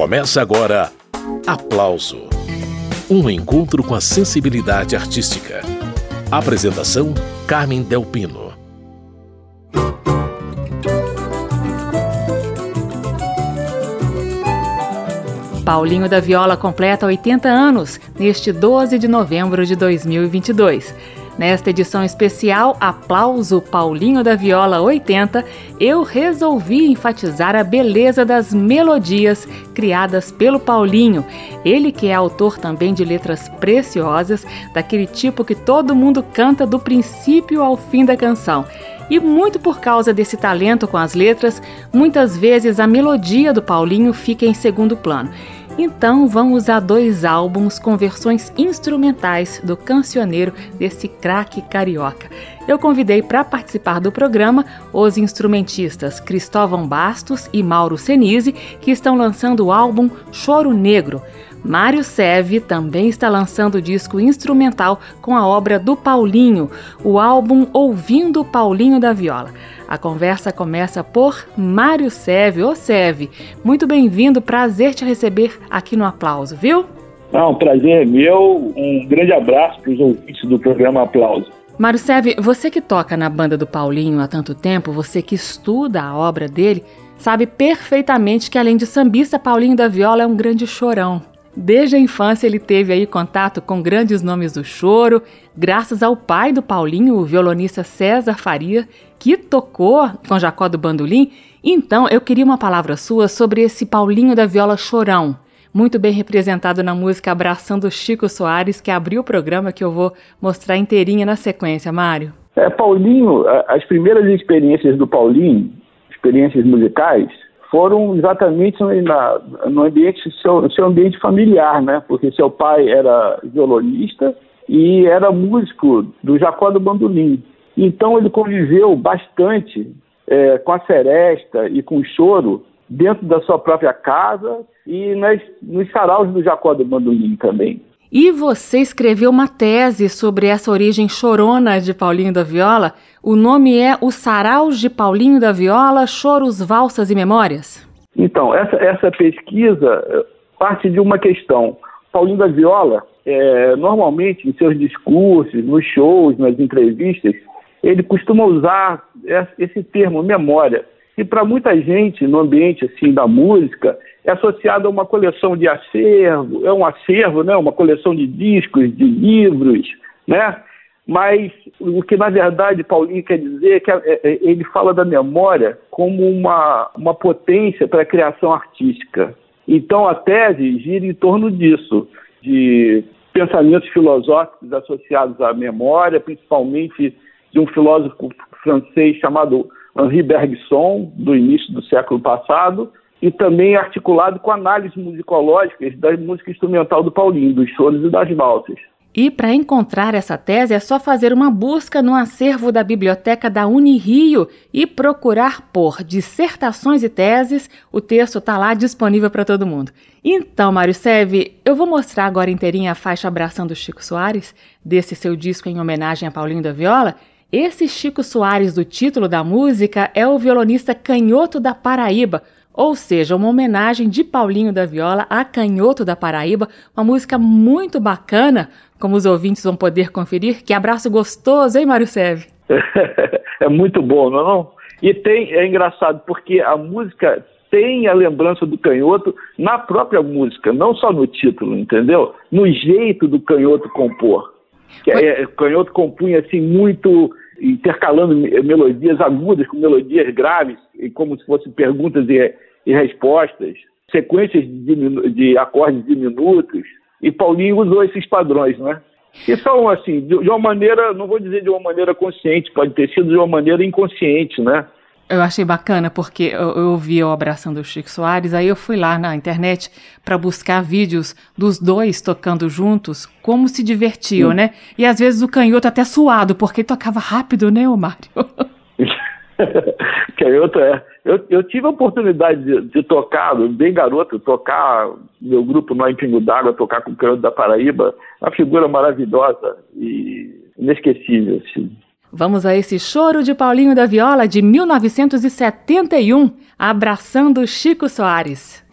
Começa agora Aplauso Um encontro com a sensibilidade artística. Apresentação: Carmen Delpino. Paulinho da Viola completa 80 anos neste 12 de novembro de 2022. Nesta edição especial Aplauso Paulinho da Viola 80, eu resolvi enfatizar a beleza das melodias criadas pelo Paulinho. Ele que é autor também de letras preciosas, daquele tipo que todo mundo canta do princípio ao fim da canção. E muito por causa desse talento com as letras, muitas vezes a melodia do Paulinho fica em segundo plano. Então vamos a dois álbuns com versões instrumentais do cancioneiro desse craque carioca. Eu convidei para participar do programa os instrumentistas Cristóvão Bastos e Mauro Senise, que estão lançando o álbum Choro Negro. Mário Seve também está lançando o disco instrumental com a obra do Paulinho, o álbum Ouvindo Paulinho da Viola. A conversa começa por Mário Seve. Ô Seve, muito bem-vindo, prazer te receber aqui no Aplauso, viu? Não, prazer é meu. Um grande abraço para os ouvintes do programa Aplauso. Mário Seve, você que toca na banda do Paulinho há tanto tempo, você que estuda a obra dele, sabe perfeitamente que além de sambista, Paulinho da Viola é um grande chorão. Desde a infância ele teve aí contato com grandes nomes do choro, graças ao pai do Paulinho, o violonista César Faria, que tocou com Jacó do Bandolim. Então, eu queria uma palavra sua sobre esse Paulinho da viola chorão, muito bem representado na música Abraçando Chico Soares, que abriu o programa que eu vou mostrar inteirinha na sequência, Mário. É, Paulinho, as primeiras experiências do Paulinho, experiências musicais, foram exatamente na, no ambiente, seu, seu ambiente familiar, né? Porque seu pai era violonista e era músico do Jacó do Bandolim. Então ele conviveu bastante é, com a seresta e com o choro dentro da sua própria casa e nas, nos saraus do Jacó do Bandolim também. E você escreveu uma tese sobre essa origem chorona de Paulinho da Viola. O nome é O Saraus de Paulinho da Viola, Choros, Valsas e Memórias? Então, essa, essa pesquisa eh, parte de uma questão. Paulinho da Viola, é, normalmente em seus discursos, nos shows, nas entrevistas, ele costuma usar esse termo memória. E para muita gente no ambiente assim da música é associado a uma coleção de acervo, é um acervo, né, uma coleção de discos, de livros, né? Mas o que na verdade Paulinho quer dizer é que é, é, ele fala da memória como uma, uma potência para a criação artística. Então a tese gira em torno disso, de pensamentos filosóficos associados à memória, principalmente de um filósofo francês chamado Henri Bergson, do início do século passado, e também articulado com análises musicológicas da música instrumental do Paulinho, dos choros e das valsas. E para encontrar essa tese é só fazer uma busca no acervo da biblioteca da Unirio e procurar por dissertações e teses. O texto está lá disponível para todo mundo. Então, Mário Seve, eu vou mostrar agora inteirinha a faixa Abraçando Chico Soares, desse seu disco em homenagem a Paulinho da Viola, esse Chico Soares do título da música é o violonista Canhoto da Paraíba, ou seja, uma homenagem de Paulinho da Viola a Canhoto da Paraíba, uma música muito bacana, como os ouvintes vão poder conferir. Que abraço gostoso, hein, Mário Seve? é muito bom, não é? Não? E tem, é engraçado, porque a música tem a lembrança do canhoto na própria música, não só no título, entendeu? No jeito do canhoto compor. Que é, canhoto compunha assim muito intercalando melodias agudas com melodias graves, e como se fossem perguntas e, e respostas, sequências de, de, acordes diminutos, e Paulinho usou esses padrões, né? Que são, assim, de, de uma maneira, não vou dizer de uma maneira consciente, pode ter sido de uma maneira inconsciente, né? Eu achei bacana porque eu, eu ouvi o Abração do Chico Soares, aí eu fui lá na internet para buscar vídeos dos dois tocando juntos, como se divertiam, Sim. né? E às vezes o canhoto até suado, porque tocava rápido, né, o Mário? canhoto é. Eu, eu tive a oportunidade de, de, tocar, bem garoto, tocar meu grupo no Pingo d'Água, tocar com o canhoto da Paraíba, uma figura maravilhosa e inesquecível, assim. Vamos a esse choro de Paulinho da Viola de 1971, abraçando Chico Soares.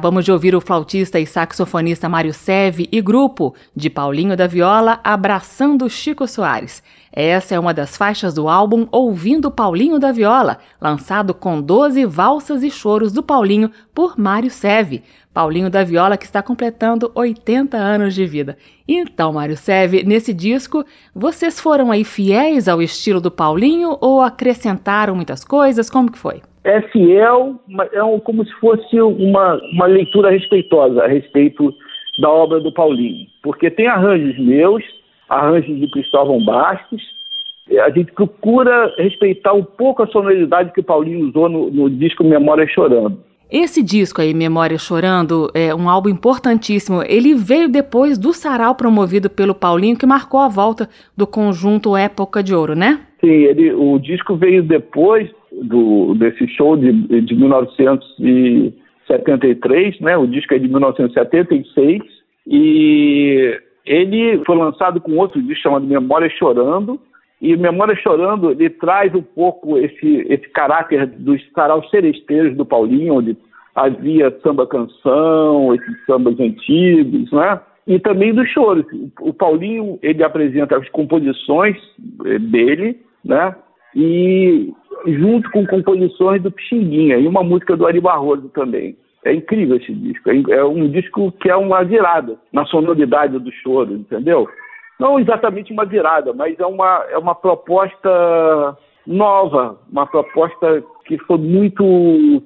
Acabamos de ouvir o flautista e saxofonista Mário Seve e grupo de Paulinho da Viola abraçando Chico Soares. Essa é uma das faixas do álbum Ouvindo Paulinho da Viola, lançado com 12 valsas e choros do Paulinho por Mário Seve. Paulinho da Viola que está completando 80 anos de vida. Então, Mário Seve, nesse disco, vocês foram aí fiéis ao estilo do Paulinho ou acrescentaram muitas coisas? Como que foi? É fiel, é um, como se fosse uma, uma leitura respeitosa a respeito da obra do Paulinho. Porque tem arranjos meus, arranjos de Cristóvão Bastos, a gente procura respeitar um pouco a sonoridade que o Paulinho usou no, no disco Memória Chorando. Esse disco aí, Memória Chorando, é um álbum importantíssimo. Ele veio depois do sarau promovido pelo Paulinho, que marcou a volta do conjunto Época de Ouro, né? Sim, ele, o disco veio depois do, desse show de, de 1973, né? O disco é de 1976 e ele foi lançado com outro disco chamado Memória Chorando. E Memória Chorando, ele traz um pouco esse, esse caráter dos saraus seresteiros do Paulinho, onde havia samba-canção, esses sambas antigos, né? E também do choro. O Paulinho, ele apresenta as composições eh, dele, né? E junto com composições do Pixinguinha e uma música do Ari Barroso também. É incrível esse disco. É, é um disco que é uma virada na sonoridade do choro, entendeu? Não exatamente uma virada, mas é uma, é uma proposta nova, uma proposta que foi muito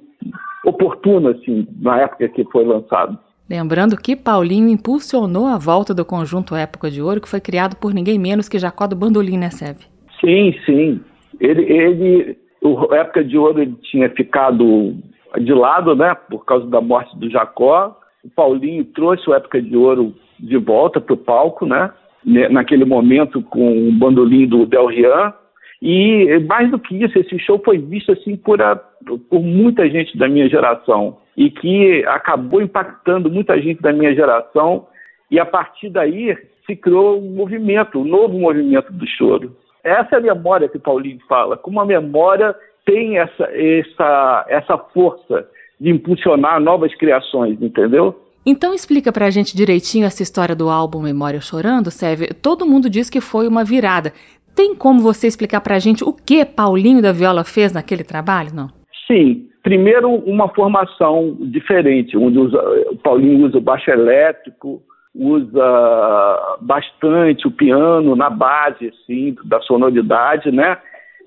oportuna, assim, na época que foi lançado. Lembrando que Paulinho impulsionou a volta do conjunto Época de Ouro, que foi criado por ninguém menos que Jacó do Bandolim, né, Seve? Sim, sim. Ele, ele o Época de Ouro ele tinha ficado de lado, né, por causa da morte do Jacó. O Paulinho trouxe o Época de Ouro de volta para o palco, né, naquele momento com o bandolim do Del Rian. E mais do que isso, esse show foi visto assim por, a, por muita gente da minha geração e que acabou impactando muita gente da minha geração. E a partir daí se criou um movimento, um novo movimento do choro. Essa é a memória que Paulinho fala, como a memória tem essa, essa, essa força de impulsionar novas criações, entendeu? Então explica pra gente direitinho essa história do álbum Memória Chorando, Sérgio. Todo mundo diz que foi uma virada. Tem como você explicar pra gente o que Paulinho da Viola fez naquele trabalho, não? Sim. Primeiro, uma formação diferente, onde o Paulinho usa o baixo elétrico, usa bastante o piano na base assim, da sonoridade, né?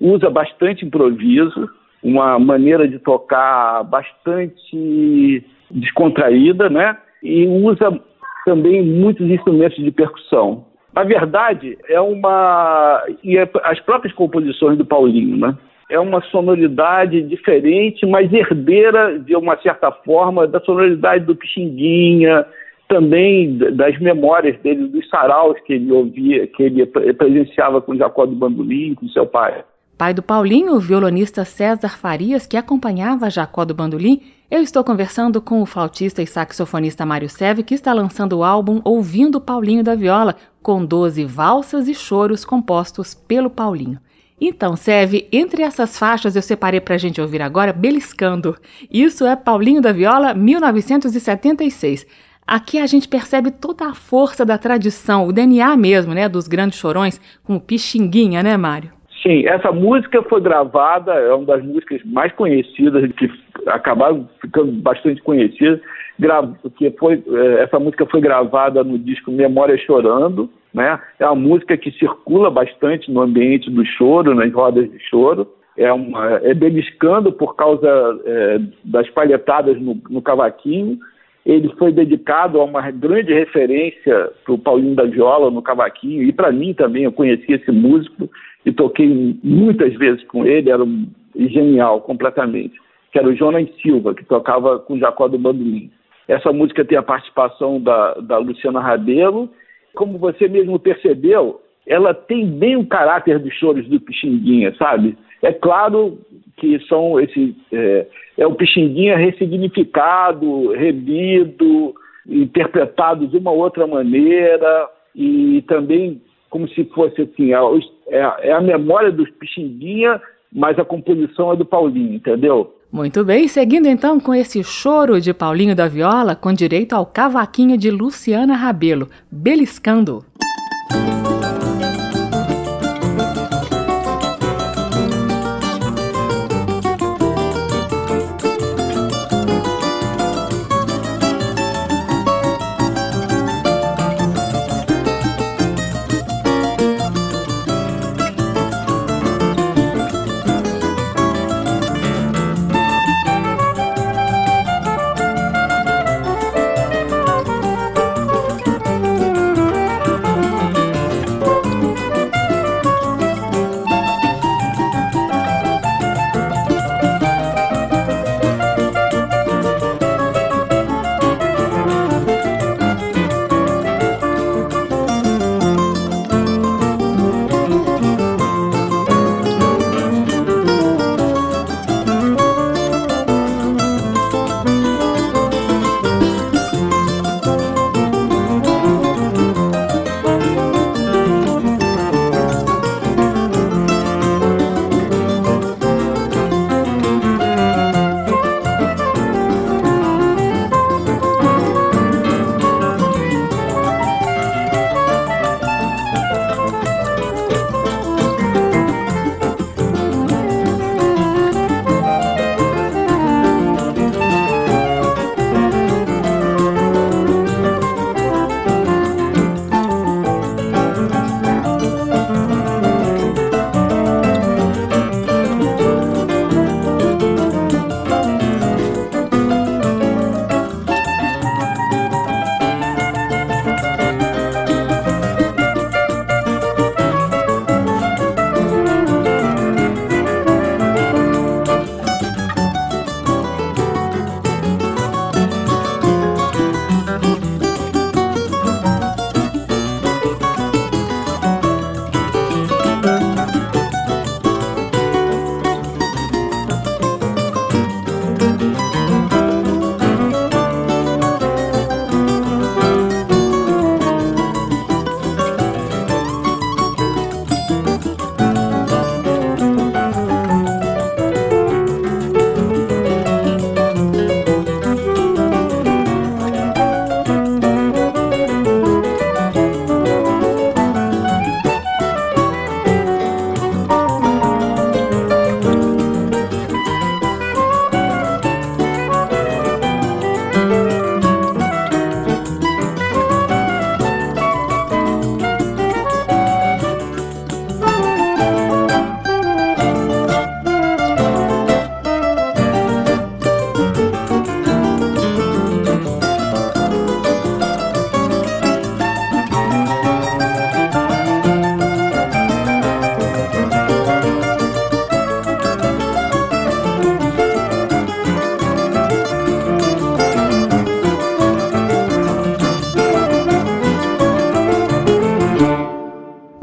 Usa bastante improviso, uma maneira de tocar bastante descontraída, né? E usa também muitos instrumentos de percussão. Na verdade, é uma e é, as próprias composições do Paulinho, né? É uma sonoridade diferente, mas herdeira de uma certa forma da sonoridade do Pixinguinha, também das memórias dele, dos saraus que ele ouvia, que ele presenciava com Jacó do Bandolim, com seu pai. Pai do Paulinho, o violonista César Farias, que acompanhava Jacó do Bandolim, eu estou conversando com o flautista e saxofonista Mário Seve, que está lançando o álbum Ouvindo Paulinho da Viola, com 12 valsas e choros compostos pelo Paulinho. Então, Seve, entre essas faixas eu separei para a gente ouvir agora Beliscando. Isso é Paulinho da Viola, 1976. Aqui a gente percebe toda a força da tradição, o DNA mesmo, né, dos grandes chorões, com o Pixinguinha, né, Mário? Sim, essa música foi gravada, é uma das músicas mais conhecidas, que acabaram ficando bastante conhecidas, que foi, é, essa música foi gravada no disco Memória Chorando, né? É uma música que circula bastante no ambiente do choro, nas rodas de choro. É, uma, é beliscando por causa é, das palhetadas no, no cavaquinho, ele foi dedicado a uma grande referência para o Paulinho da Viola no cavaquinho, e para mim também, eu conheci esse músico e toquei muitas vezes com ele, era um, genial completamente, que era o Jonas Silva, que tocava com Jacó do Bandolim. Essa música tem a participação da, da Luciana Rabelo, como você mesmo percebeu, ela tem bem o caráter dos choros do Pixinguinha, sabe? É claro que são esse é, é o Pixinguinha ressignificado, revido, interpretado de uma outra maneira e também como se fosse assim é, é, a memória dos Pixinguinha, mas a composição é do Paulinho, entendeu? Muito bem, seguindo então com esse choro de Paulinho da Viola, com direito ao cavaquinho de Luciana Rabelo, beliscando.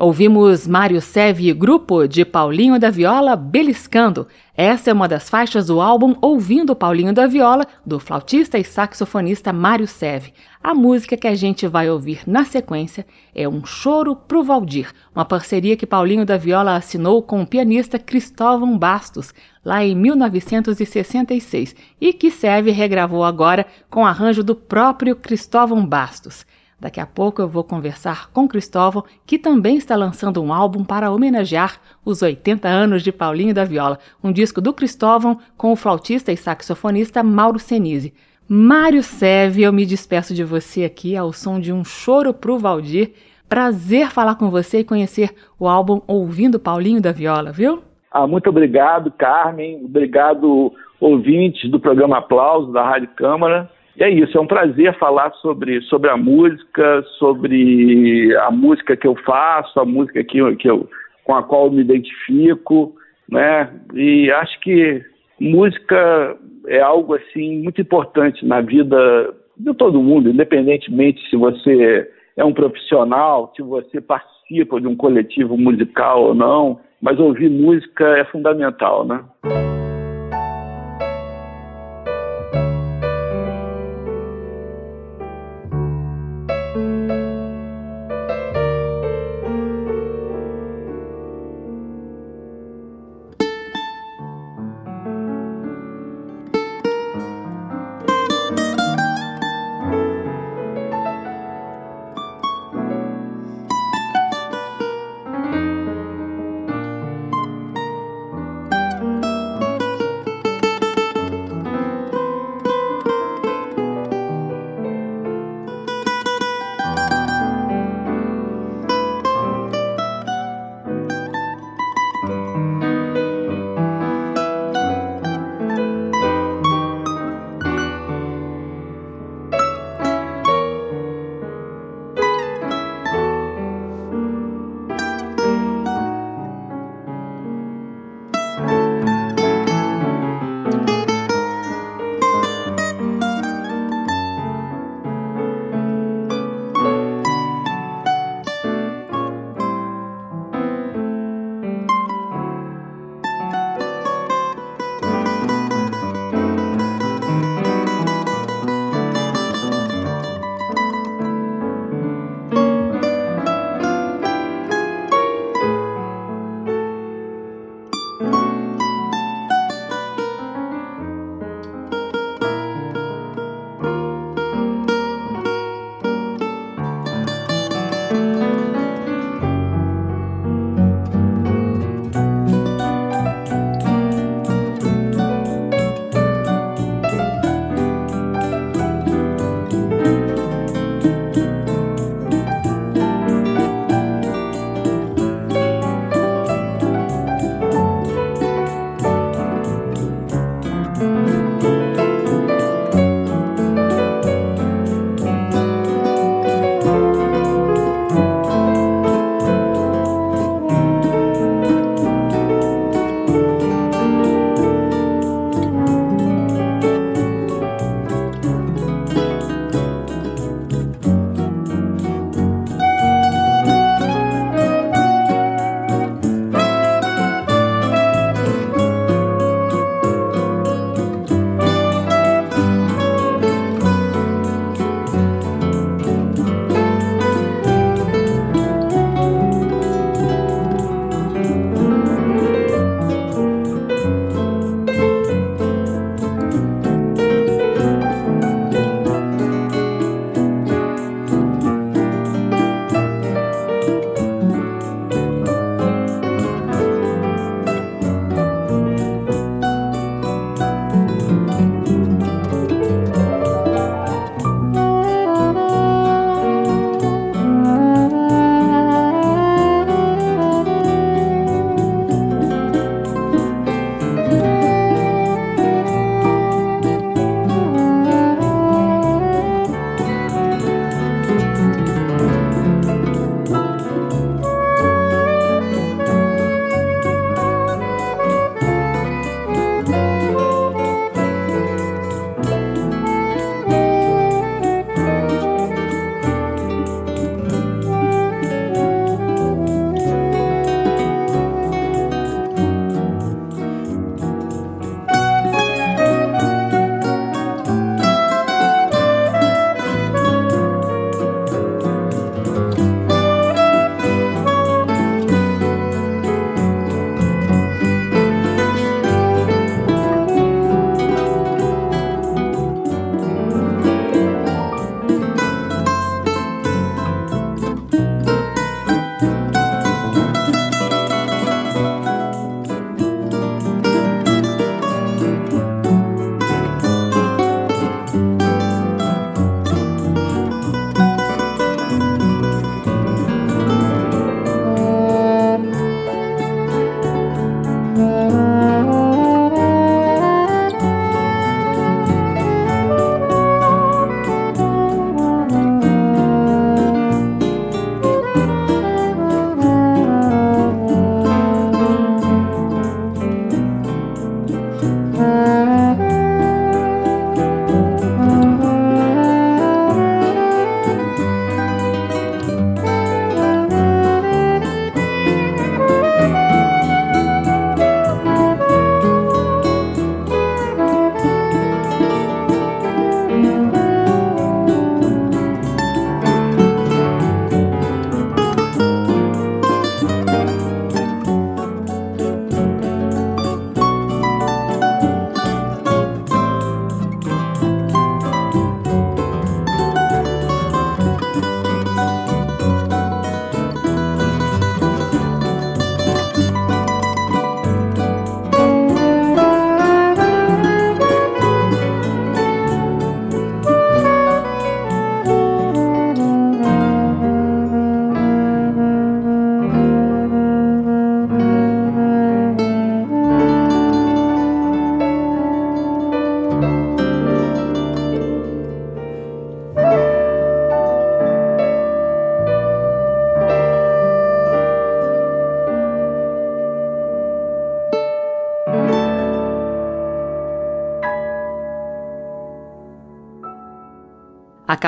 Ouvimos Mário Seve e grupo de Paulinho da Viola Beliscando. Essa é uma das faixas do álbum Ouvindo Paulinho da Viola, do flautista e saxofonista Mário Seve. A música que a gente vai ouvir na sequência é Um Choro pro Valdir, uma parceria que Paulinho da Viola assinou com o pianista Cristóvão Bastos, lá em 1966, e que Seve regravou agora com arranjo do próprio Cristóvão Bastos. Daqui a pouco eu vou conversar com Cristóvão, que também está lançando um álbum para homenagear os 80 anos de Paulinho da Viola, um disco do Cristóvão com o flautista e saxofonista Mauro Senise. Mário Seve, eu me despeço de você aqui ao som de um choro pro Valdir. Prazer falar com você e conhecer o álbum Ouvindo Paulinho da Viola, viu? Ah, muito obrigado, Carmen. Obrigado, ouvintes do programa Aplauso da Rádio Câmara. E é isso, é um prazer falar sobre, sobre a música, sobre a música que eu faço, a música que que eu, com a qual eu me identifico, né? E acho que música é algo assim muito importante na vida de todo mundo, independentemente se você é um profissional, se você participa de um coletivo musical ou não, mas ouvir música é fundamental, né?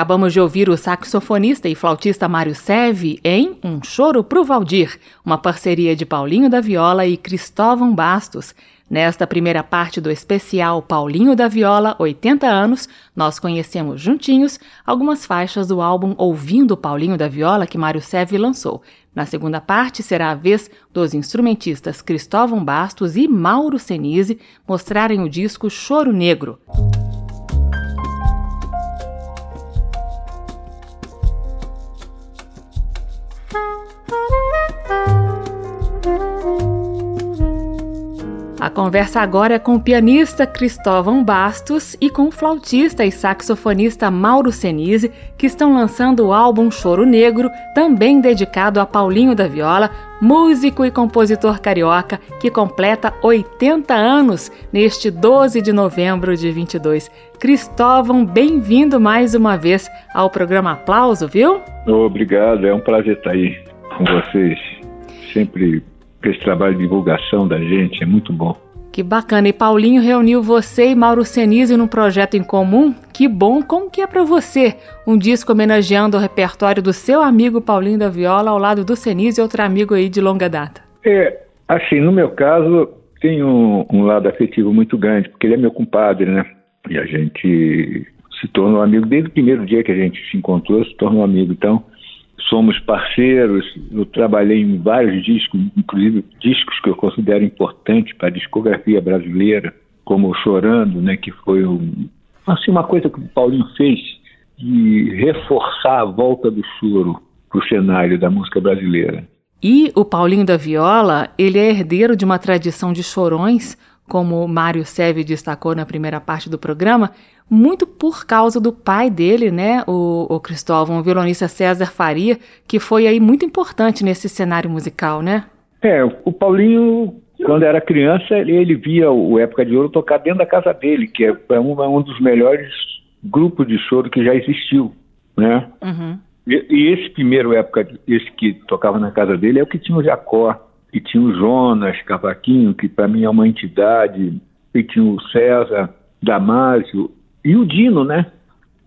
Acabamos de ouvir o saxofonista e flautista Mário Seve em Um Choro pro Valdir, uma parceria de Paulinho da Viola e Cristóvão Bastos. Nesta primeira parte do especial Paulinho da Viola 80 anos, nós conhecemos juntinhos algumas faixas do álbum Ouvindo Paulinho da Viola que Mário Seve lançou. Na segunda parte será a vez dos instrumentistas Cristóvão Bastos e Mauro Senise mostrarem o disco Choro Negro. A conversa agora é com o pianista Cristóvão Bastos e com o flautista e saxofonista Mauro Senise, que estão lançando o álbum Choro Negro, também dedicado a Paulinho da Viola, músico e compositor carioca que completa 80 anos neste 12 de novembro de 22. Cristóvão, bem-vindo mais uma vez ao programa Aplauso, viu? Obrigado, é um prazer estar aí com vocês. Sempre esse trabalho de divulgação da gente é muito bom. Que bacana. E Paulinho reuniu você e Mauro Senise num projeto em comum. Que bom. Como que é para você um disco homenageando o repertório do seu amigo Paulinho da Viola ao lado do Senise, outro amigo aí de longa data? É, assim, no meu caso, tem um, um lado afetivo muito grande, porque ele é meu compadre, né? E a gente se tornou amigo desde o primeiro dia que a gente se encontrou, se tornou amigo. Então, somos parceiros. Eu trabalhei em vários discos, inclusive discos que eu considero importantes para a discografia brasileira, como Chorando, né, que foi um, assim, uma coisa que o Paulinho fez de reforçar a volta do choro para o cenário da música brasileira. E o Paulinho da Viola, ele é herdeiro de uma tradição de chorões, como Mário Seve destacou na primeira parte do programa, muito por causa do pai dele, né, o, o Cristóvão, o violonista César Faria, que foi aí muito importante nesse cenário musical, né? É, o Paulinho, quando era criança, ele via o Época de Ouro tocar dentro da casa dele, que é, é um, é um dos melhores grupos de choro que já existiu, né? Uhum. E, e, esse primeiro época, esse que tocava na casa dele, é o que tinha o Jacó, e tinha o Jonas Cavaquinho, que para mim é uma entidade, e tinha o César Damásio, e o Dino, né?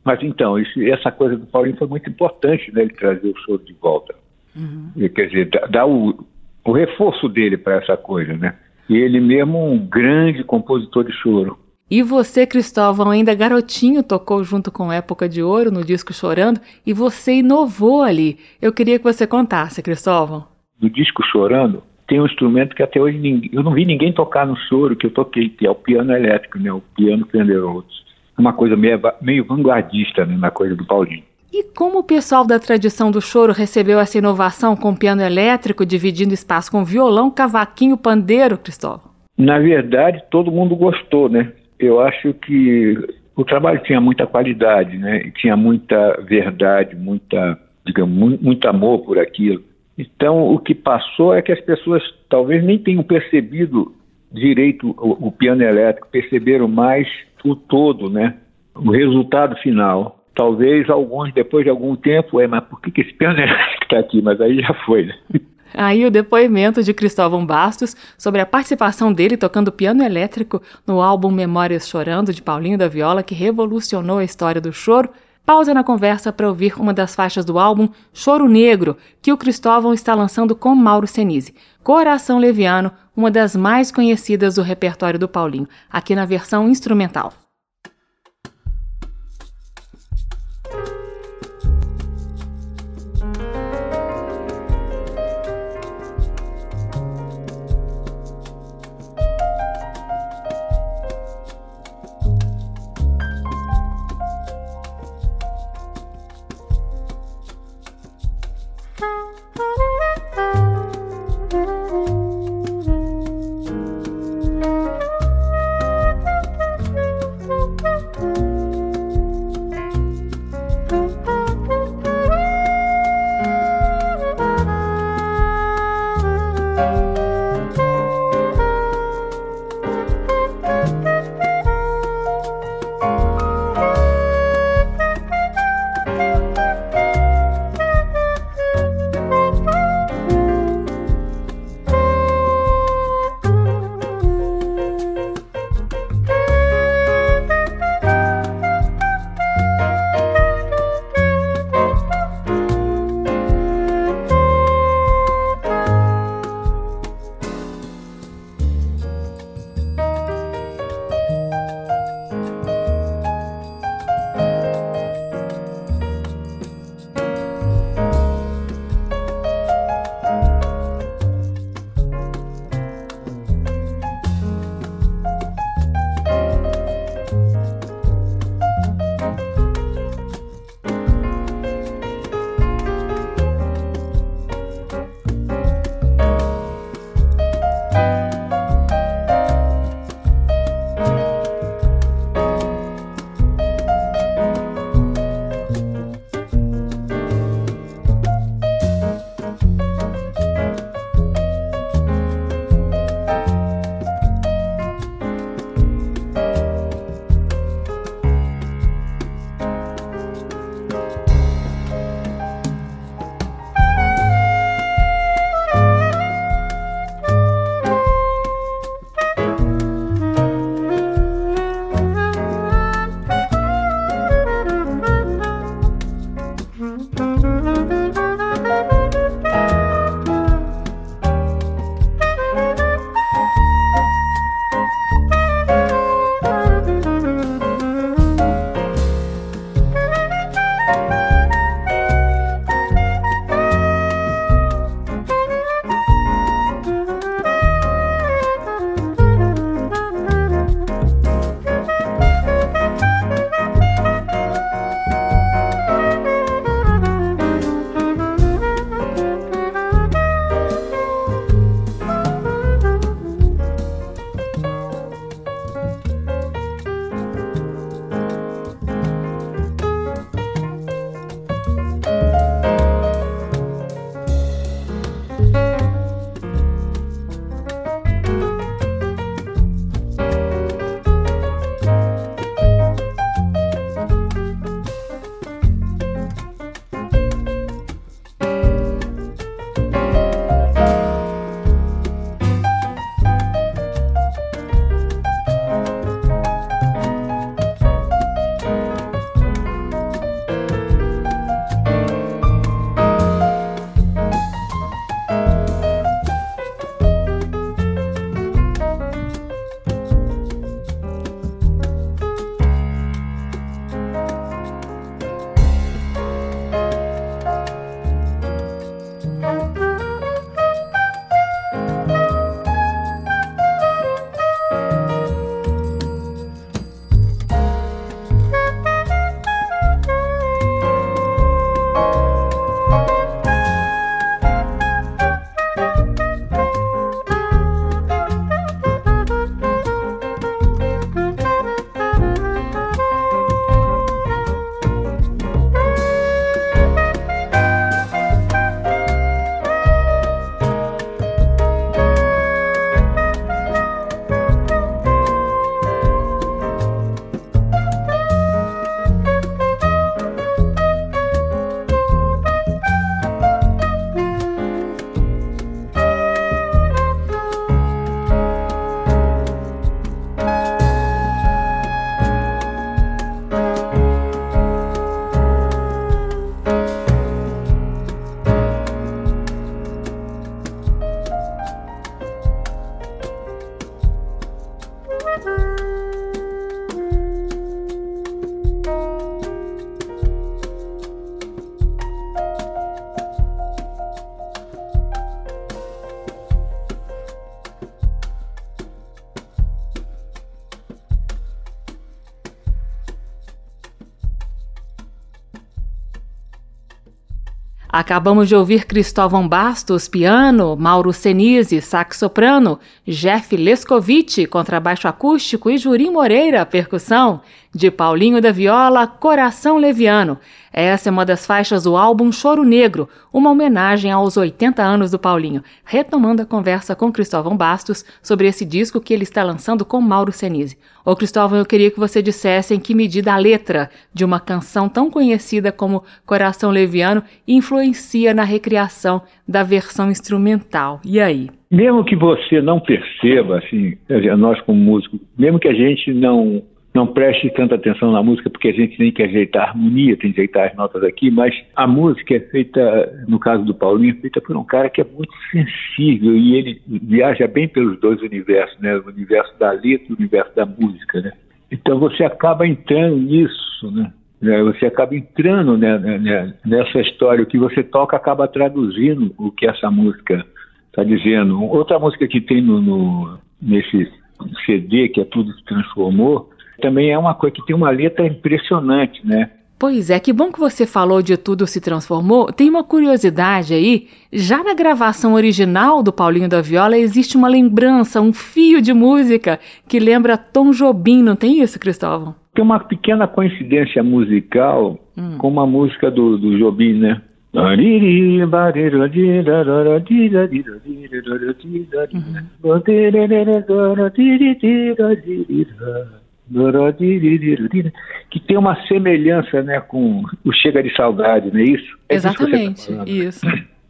Mas então, isso, essa coisa do Paulinho foi muito importante, né? Ele trazer o show de volta. Uhum. E, quer dizer, dar o, o reforço dele para essa coisa, né? E ele mesmo um grande compositor de choro. E você, Cristóvão, ainda garotinho, tocou junto com Época de Ouro no disco Chorando e você inovou ali. Eu queria que você contasse, Cristóvão. No disco Chorando, tem um instrumento que até hoje ninguém, eu não vi ninguém tocar no choro que eu toquei, que é o piano elétrico, né? O piano Fender Rhodes uma coisa meio, meio vanguardista né, na coisa do Paulinho. E como o pessoal da tradição do choro recebeu essa inovação com piano elétrico, dividindo espaço com violão, cavaquinho, pandeiro, Cristóvão? Na verdade, todo mundo gostou, né? Eu acho que o trabalho tinha muita qualidade, né? E tinha muita verdade, muita, digamos, muito, muito amor por aquilo. Então, o que passou é que as pessoas talvez nem tenham percebido direito o, o piano elétrico, perceberam mais o todo, né? O resultado final. Talvez alguns, depois de algum tempo, é, mas por que, que esse piano está aqui? Mas aí já foi, né? Aí o depoimento de Cristóvão Bastos sobre a participação dele tocando piano elétrico no álbum Memórias Chorando, de Paulinho da Viola, que revolucionou a história do choro. Pausa na conversa para ouvir uma das faixas do álbum Choro Negro, que o Cristóvão está lançando com Mauro Senise. Coração Leviano, uma das mais conhecidas do repertório do Paulinho, aqui na versão instrumental. Música Acabamos de ouvir Cristóvão Bastos, piano, Mauro Senise, sax soprano, Jeff Lescovitch, contrabaixo acústico e Jurim Moreira, percussão. De Paulinho da Viola, Coração Leviano. Essa é uma das faixas do álbum Choro Negro, uma homenagem aos 80 anos do Paulinho, retomando a conversa com Cristóvão Bastos sobre esse disco que ele está lançando com Mauro Senise. Ô Cristóvão, eu queria que você dissesse em que medida a letra de uma canção tão conhecida como Coração Leviano influencia na recriação da versão instrumental. E aí? Mesmo que você não perceba, assim, nós como músicos, mesmo que a gente não não preste tanta atenção na música, porque a gente tem que ajeitar a harmonia, tem que ajeitar as notas aqui, mas a música é feita, no caso do Paulinho, é feita por um cara que é muito sensível e ele viaja bem pelos dois universos, né? O universo da letra e o universo da música, né? Então você acaba entrando nisso, né? É, você acaba entrando né, né, né, nessa história, o que você toca acaba traduzindo o que essa música está dizendo. Outra música que tem no, no, nesse CD, que é Tudo se Transformou, também é uma coisa que tem uma letra impressionante, né? Pois é, que bom que você falou de Tudo Se Transformou. Tem uma curiosidade aí. Já na gravação original do Paulinho da Viola existe uma lembrança, um fio de música que lembra Tom Jobim, não tem isso, Cristóvão? Tem uma pequena coincidência musical hum. com uma música do, do Jobim, né? Uhum. Que tem uma semelhança né, com o Chega de Saudade, não é isso? É Exatamente, tá isso.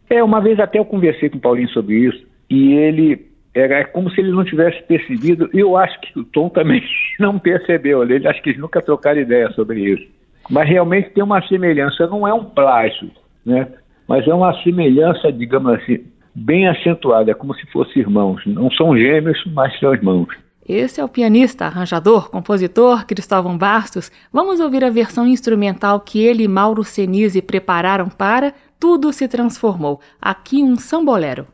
É, uma vez até eu conversei com o Paulinho sobre isso, e ele era é como se ele não tivesse percebido, e eu acho que o Tom também não percebeu, ele acho que eles nunca trocaram ideia sobre isso. Mas realmente tem uma semelhança, não é um plágio, né? mas é uma semelhança, digamos assim, bem acentuada, é como se fossem irmãos. Não são gêmeos, mas são irmãos. Esse é o pianista, arranjador, compositor Cristóvão Bastos. Vamos ouvir a versão instrumental que ele e Mauro Senise prepararam para Tudo se Transformou. Aqui um sambolero.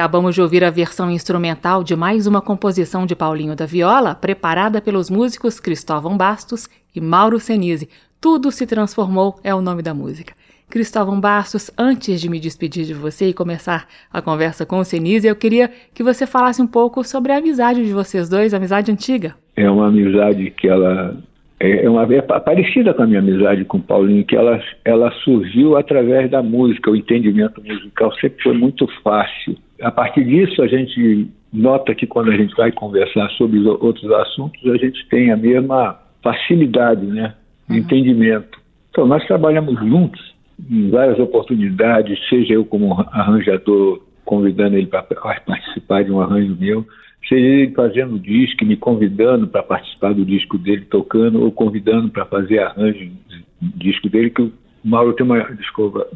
Acabamos de ouvir a versão instrumental de mais uma composição de Paulinho da Viola, preparada pelos músicos Cristóvão Bastos e Mauro Senise. Tudo se transformou é o nome da música. Cristóvão Bastos, antes de me despedir de você e começar a conversa com o Senise, eu queria que você falasse um pouco sobre a amizade de vocês dois, amizade antiga. É uma amizade que ela é, é uma é parecida com a minha amizade com o Paulinho, que ela, ela surgiu através da música, o entendimento musical sempre foi muito fácil. A partir disso, a gente nota que quando a gente vai conversar sobre outros assuntos, a gente tem a mesma facilidade, né, uhum. entendimento. Então, nós trabalhamos juntos em várias oportunidades, seja eu como arranjador convidando ele para participar de um arranjo meu, seja ele fazendo disco, me convidando para participar do disco dele tocando, ou convidando para fazer arranjo do disco dele, que o Mauro tem uma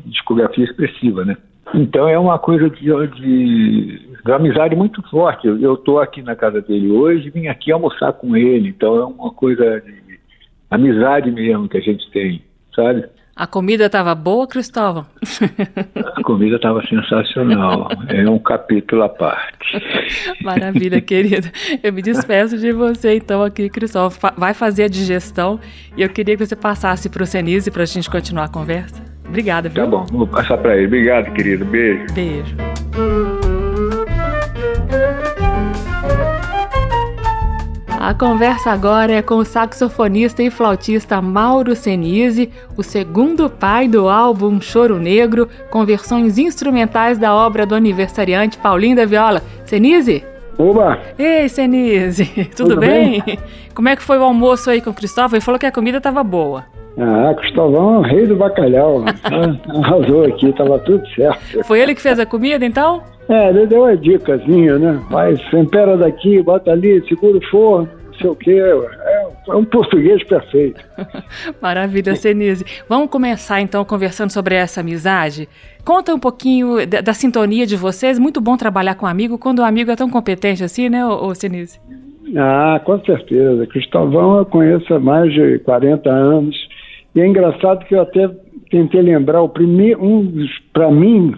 discografia expressiva, né? Então é uma coisa de, de, de amizade muito forte. Eu estou aqui na casa dele hoje, vim aqui almoçar com ele, então é uma coisa de amizade mesmo que a gente tem, sabe? A comida estava boa, Cristóvão? A comida estava sensacional. É um capítulo à parte. Maravilha, querido. Eu me despeço de você, então, aqui, Cristóvão. Vai fazer a digestão e eu queria que você passasse para o Senise para a gente continuar a conversa. Obrigada, viu? Tá bom, vou passar para ele. Obrigado, querido. Beijo. Beijo. A conversa agora é com o saxofonista e flautista Mauro Senise, o segundo pai do álbum Choro Negro, com versões instrumentais da obra do aniversariante Paulinho da Viola. Senise? Oba! Ei, Senise, tudo, tudo bem? bem? Como é que foi o almoço aí com o Cristóvão? Ele falou que a comida estava boa. Ah, Cristóvão, rei do bacalhau. Arrasou aqui, estava tudo certo. Foi ele que fez a comida, então? É, ele deu uma dicasinha, né? Faz, tempera daqui, bota ali, segura o forno, não sei o quê. É, é um português perfeito. Maravilha, Senise. Vamos começar então conversando sobre essa amizade. Conta um pouquinho da, da, sintonia de vocês. Muito bom trabalhar com um amigo quando o amigo é tão competente assim, né, ô Senise? Ah, com certeza. Cristóvão eu conheço há mais de 40 anos. E é engraçado que eu até tentei lembrar o primeiro, um para mim,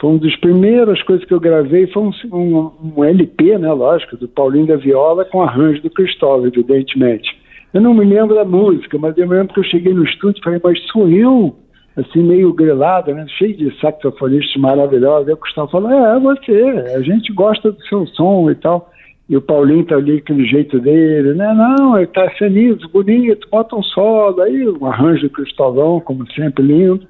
foi uma das primeiras coisas que eu gravei, foi um, um, um, LP, né, lógico, do Paulinho da Viola com arranjo do Cristóvão, evidentemente. Eu não me lembro da música, mas eu lembro que eu cheguei no estúdio e falei, mas sou eu? Assim, meio grilado, né, cheio de saxofonistas maravilhosos. Aí o Cristóvão falou, é, é você, a gente gosta do seu som e tal. E o Paulinho tá ali aquele jeito dele, né? Não, ele tá feliz, bonito, bota um solo, aí um arranjo do Cristóvão, como sempre, lindo.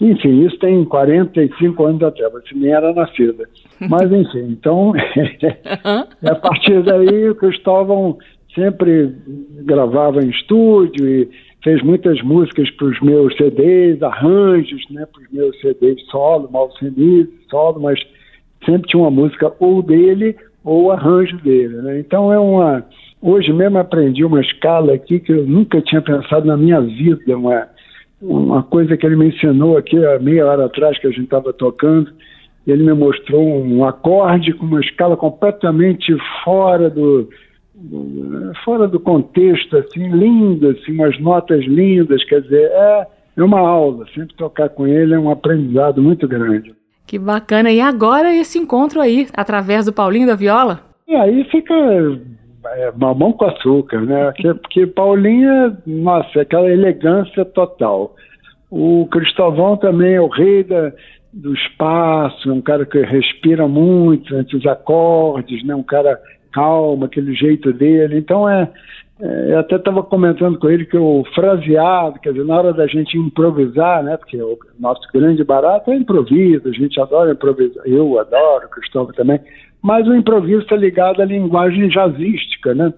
Enfim, isso tem 45 anos atrás, você nem era nascida. Mas, enfim, então, a partir daí o Cristóvão sempre gravava em estúdio e fez muitas músicas para os meus CDs, arranjos, né, para os meus CDs solo, mal solo, mas sempre tinha uma música ou dele ou arranjo dele. Né? Então é uma. Hoje mesmo aprendi uma escala aqui que eu nunca tinha pensado na minha vida, uma uma coisa que ele me ensinou aqui há meia hora atrás que a gente estava tocando. Ele me mostrou um acorde com uma escala completamente fora do, do fora do contexto, assim, lindo, assim, umas notas lindas, quer dizer, é, é uma aula. Sempre tocar com ele é um aprendizado muito grande. Que bacana. E agora esse encontro aí, através do Paulinho da Viola? E aí fica é, mamão com açúcar, né? Porque, Paulinha, nossa, aquela elegância total. O Cristóvão também é o rei da, do espaço, é um cara que respira muito entre os acordes, né? Um cara calmo, aquele jeito dele. Então é, é eu até estava comentando com ele que o fraseado, quer dizer, na hora da gente improvisar, né? Porque o nosso grande barato é improviso, a gente adora improvisar, eu adoro, o Cristóvão também mas o improviso está ligado à linguagem jazzística, né?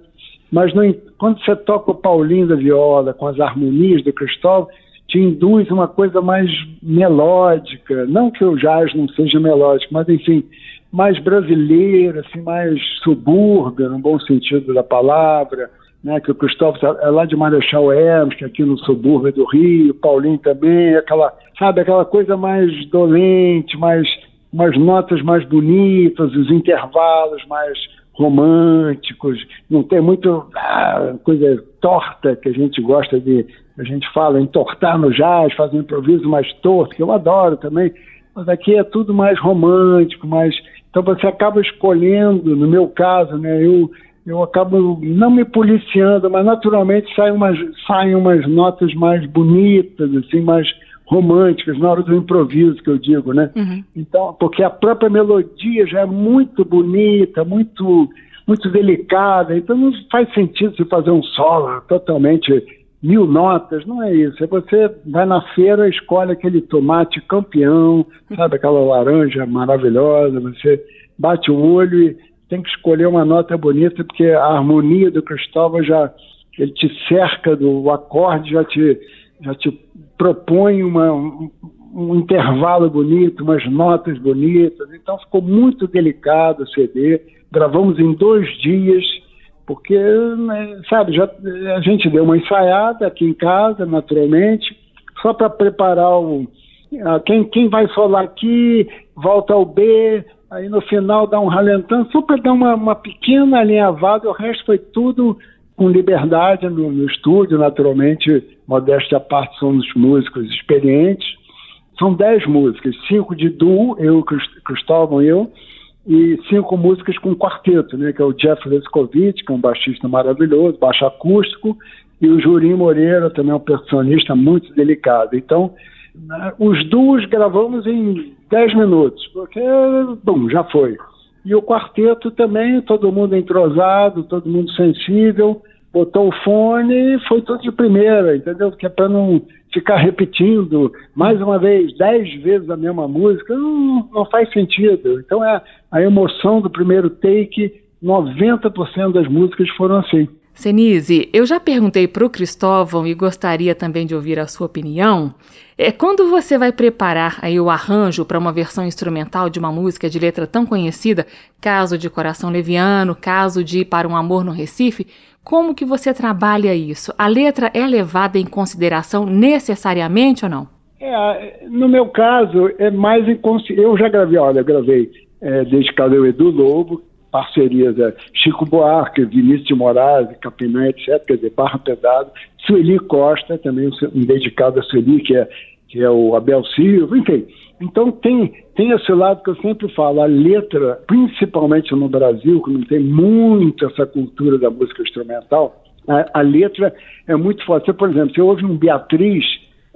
Mas no, quando você toca o Paulinho da viola com as harmonias do Cristóvão, te induz uma coisa mais melódica, não que o jazz não seja melódico, mas enfim, mais brasileira, assim, mais subúrbia, no bom sentido da palavra, né, que o Cristóvão é lá de Marechal Hermes, que é aqui no subúrbio do Rio, Paulinho também, aquela, sabe, aquela coisa mais dolente, mais umas notas mais bonitas, os intervalos mais românticos, não tem muito ah, coisa torta que a gente gosta de, a gente fala entortar no jazz, fazer um improviso mais torto, que eu adoro também, mas aqui é tudo mais romântico, mais Então você acaba escolhendo, no meu caso, né, eu, eu acabo não me policiando, mas naturalmente saem umas, saem umas notas mais bonitas, assim, mais românticas, na hora do improviso que eu digo, né? Uhum. Então, porque a própria melodia já é muito bonita, muito muito delicada, então não faz sentido você fazer um solo totalmente mil notas, não é isso. É você vai na feira, escolhe aquele tomate campeão, sabe, aquela laranja maravilhosa, você bate o olho e tem que escolher uma nota bonita, porque a harmonia do Cristóvão já ele te cerca do acorde, já te, já te propõe uma, um, um intervalo bonito, umas notas bonitas. Então ficou muito delicado o CD. Gravamos em dois dias porque, né, sabe, já, a gente deu uma ensaiada aqui em casa, naturalmente, só para preparar o. Quem, quem vai falar aqui, volta ao B, aí no final dá um ralentão, só para dar uma, uma pequena alinhavada, o resto foi tudo com liberdade no, no estúdio, naturalmente, modéstia à parte, somos músicos experientes. São dez músicas, cinco de duo, eu, Cristóvão e eu, e cinco músicas com quarteto, né, que é o Jeff Leskovich, que é um baixista maravilhoso, baixo acústico, e o Jurim Moreira, também é um percussionista muito delicado. Então, né, os duos gravamos em 10 minutos, porque, bom, já foi. E o quarteto também, todo mundo entrosado, todo mundo sensível, botou o fone e foi tudo de primeira, entendeu? Que é para não ficar repetindo mais uma vez, dez vezes a mesma música, não, não faz sentido. Então é a emoção do primeiro take, 90% das músicas foram assim. Senise, eu já perguntei para o Cristóvão e gostaria também de ouvir a sua opinião. É quando você vai preparar aí o arranjo para uma versão instrumental de uma música de letra tão conhecida, caso de Coração Leviano, caso de Para um Amor no Recife, como que você trabalha isso? A letra é levada em consideração necessariamente ou não? É, no meu caso, é mais inconsciente. Eu já gravei, olha, eu gravei é, desde que eu Edu Lobo, parcerias é, Chico Buarque, Vinícius de Moraes, Capinã, etc., quer dizer, Barra Pesado, Sueli Costa, também um dedicado a Sueli, que é, que é o Abel Silva, enfim. Então tem, tem esse lado que eu sempre falo, a letra, principalmente no Brasil, que não tem muito essa cultura da música instrumental, a, a letra é muito forte. Você, por exemplo, você ouve um Beatriz,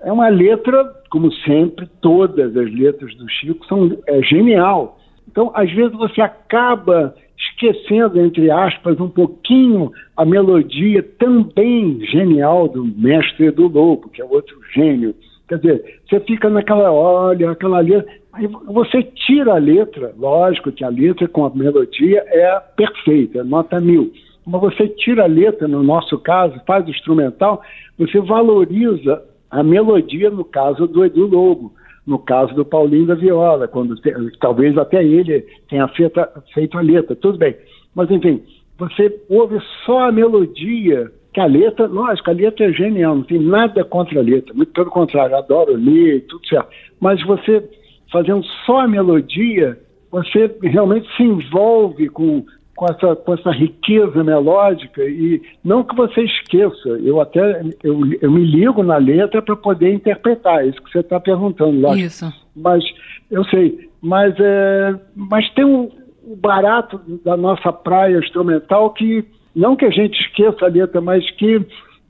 é uma letra, como sempre, todas as letras do Chico são é, genial. Então, às vezes você acaba esquecendo, entre aspas, um pouquinho a melodia também genial do mestre do Lobo, que é outro gênio. Quer dizer, você fica naquela, olha, aquela letra, aí você tira a letra, lógico que a letra com a melodia é perfeita, nota mil. Mas você tira a letra, no nosso caso, faz o instrumental, você valoriza a melodia, no caso do Edu Lobo, no caso do Paulinho da Viola, quando talvez até ele tenha feito, feito a letra, tudo bem. Mas enfim, você ouve só a melodia que a letra, lógico, a letra é genial, não tem nada contra a letra, muito pelo contrário, adoro ler, tudo certo. Mas você fazendo só a melodia, você realmente se envolve com, com, essa, com essa riqueza melódica e não que você esqueça, eu até eu, eu me ligo na letra para poder interpretar, é isso que você está perguntando, lógico. Isso. Mas eu sei, mas, é, mas tem um, barato da nossa praia instrumental que não que a gente esqueça a letra, mas que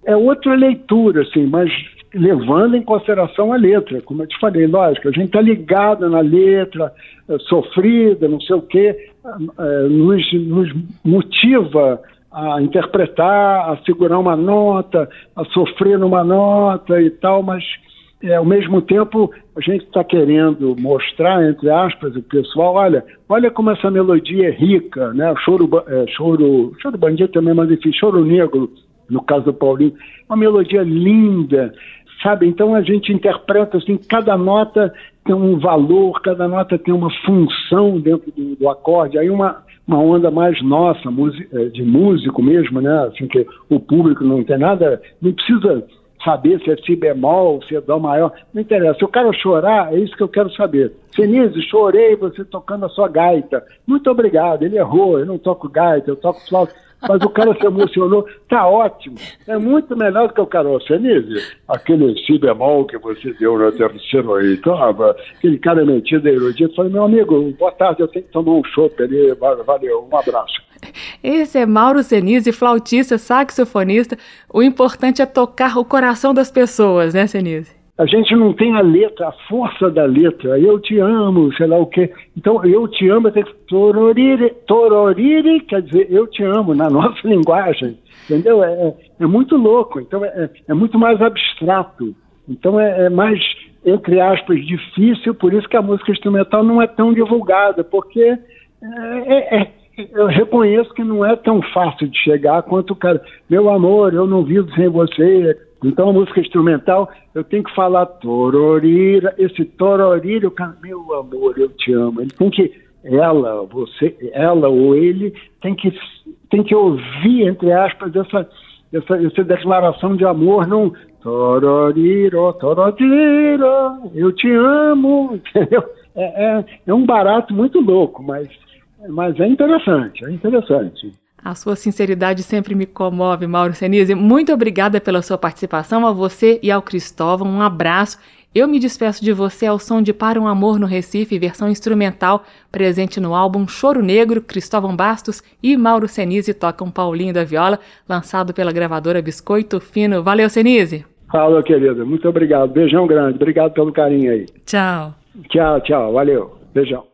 é outra leitura, assim, mas levando em consideração a letra, como eu te falei, lógico, a gente está ligado na letra, é, sofrida, não sei o quê, nos, nos motiva a interpretar, a segurar uma nota, a sofrer numa nota e tal, mas é, ao mesmo tempo, a gente está querendo mostrar, entre aspas, o pessoal, olha, olha como essa melodia é rica, né? Choro, é, choro, choro bandido também, mas enfim, choro negro, no caso do Paulinho, uma melodia linda, sabe? Então a gente interpreta assim, cada nota tem um valor, cada nota tem uma função dentro do, do acorde. Aí uma, uma onda mais nossa, é, de músico mesmo, né? Assim que o público não tem nada, não precisa saber se é si bemol, se é dó maior, não interessa. Se o cara chorar, é isso que eu quero saber. Senise, chorei você tocando a sua gaita. Muito obrigado, ele errou, eu não toco gaita, eu toco flauta. Mas o cara se emocionou, tá ótimo. É muito melhor do que o Carol Senise. Aquele si bemol que você deu no terceiro aí, tava, aquele cara metido erudito. Falei, meu amigo, boa tarde, eu tenho que tomar um chopp ali, valeu, um abraço. Esse é Mauro Senise, flautista, saxofonista. O importante é tocar o coração das pessoas, né, Senise? A gente não tem a letra, a força da letra. Eu te amo, sei lá o quê. Então, eu te amo, tem que tororire, tororire, quer dizer, eu te amo, na nossa linguagem. Entendeu? É, é, é muito louco. Então, é, é, muito mais abstrato. Então, é, é mais, entre aspas, difícil. Por isso que a música instrumental não é tão divulgada, porque é, é, é eu reconheço que não é tão fácil de chegar quanto o cara, meu amor, eu não vivo sem você. Então a música instrumental, eu tenho que falar tororira, esse tororira, meu amor, eu te amo. Ele tem que, ela, você, ela ou ele, tem que, tem que ouvir, entre aspas, essa, essa, essa declaração de amor, não tororira, tororira, eu te amo, entendeu? É, é, é um barato muito louco, mas mas é interessante, é interessante. A sua sinceridade sempre me comove, Mauro Senise. Muito obrigada pela sua participação, a você e ao Cristóvão. Um abraço. Eu me despeço de você ao som de Para um Amor no Recife, versão instrumental, presente no álbum Choro Negro. Cristóvão Bastos e Mauro Senise tocam Paulinho da Viola, lançado pela gravadora Biscoito Fino. Valeu, Senise. Fala, querida. Muito obrigado. Beijão grande. Obrigado pelo carinho aí. Tchau. Tchau, tchau. Valeu. Beijão.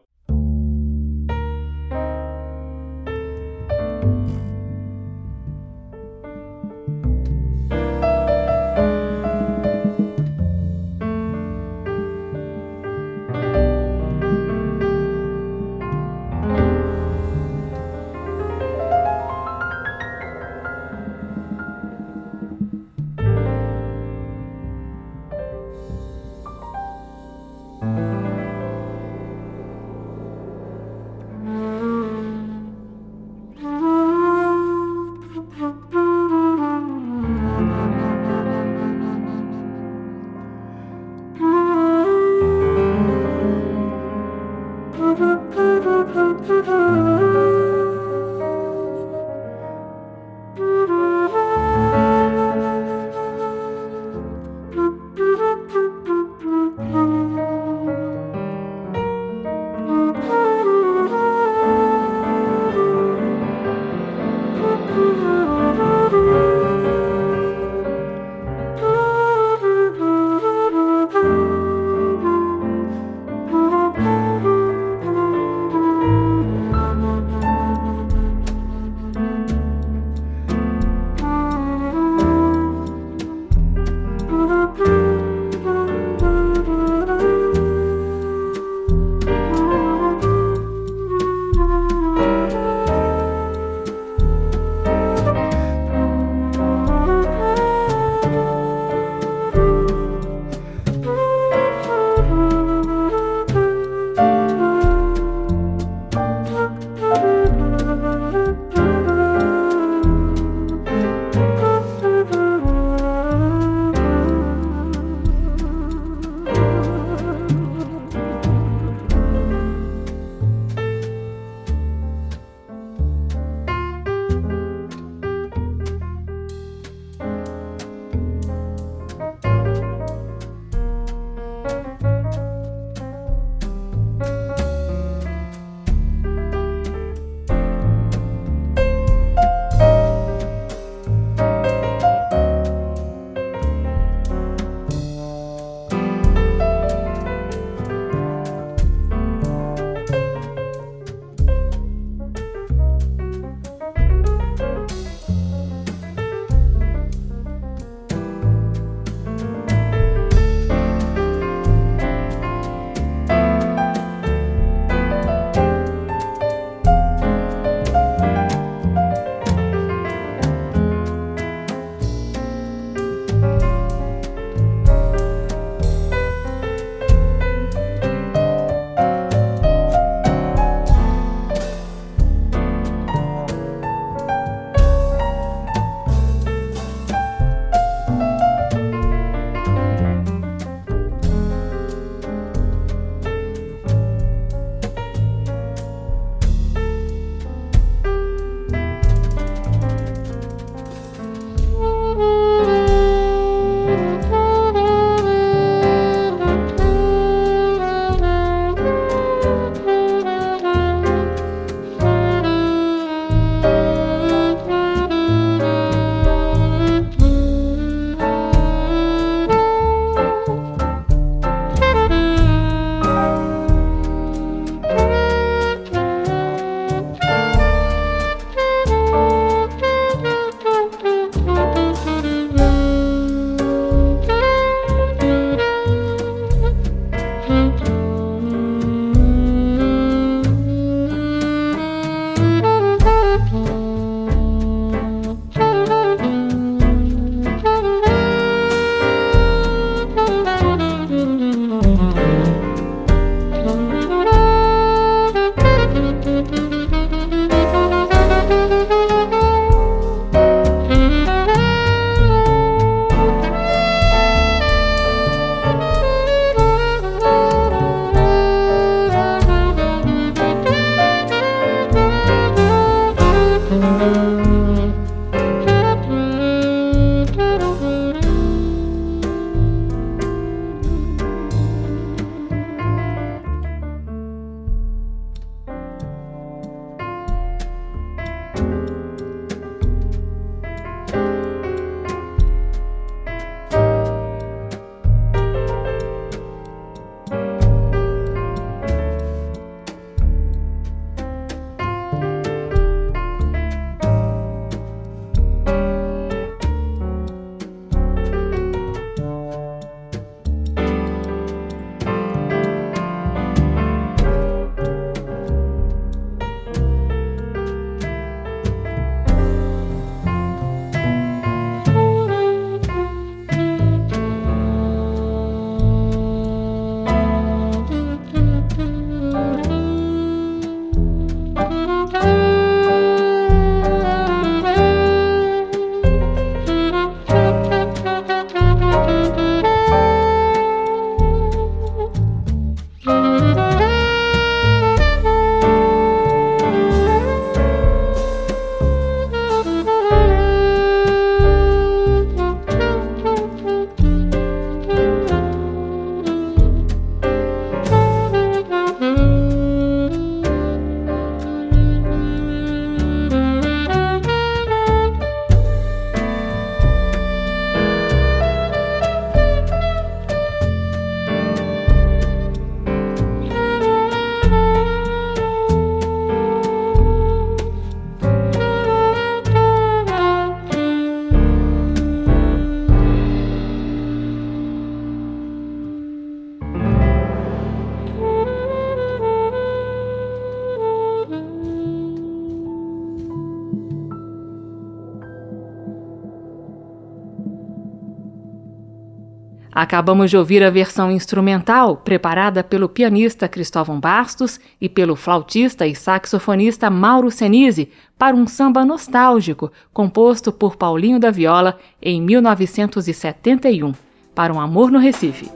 Acabamos de ouvir a versão instrumental preparada pelo pianista Cristóvão Bastos e pelo flautista e saxofonista Mauro Senise para um samba nostálgico composto por Paulinho da Viola em 1971, para um amor no Recife.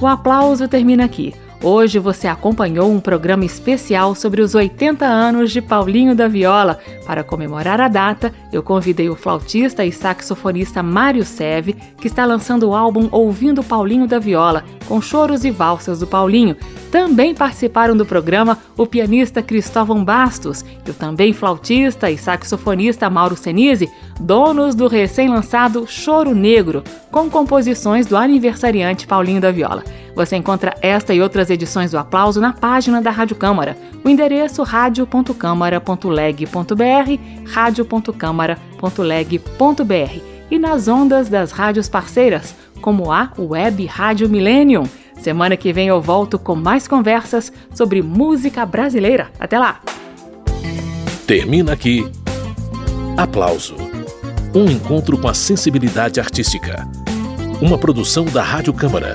O aplauso termina aqui. Hoje você acompanhou um programa especial sobre os 80 anos de Paulinho da Viola. Para comemorar a data, eu convidei o flautista e saxofonista Mário Seve, que está lançando o álbum Ouvindo Paulinho da Viola, com choros e valsas do Paulinho. Também participaram do programa o pianista Cristóvão Bastos e o também flautista e saxofonista Mauro Senise, donos do recém-lançado Choro Negro, com composições do aniversariante Paulinho da Viola. Você encontra esta e outras edições do Aplauso na página da Rádio Câmara. O endereço radio.câmara.leg.br, radio.câmara.leg.br e nas ondas das rádios parceiras, como a Web Rádio Millennium. Semana que vem eu volto com mais conversas sobre música brasileira. Até lá! Termina aqui. Aplauso. Um encontro com a sensibilidade artística. Uma produção da Rádio Câmara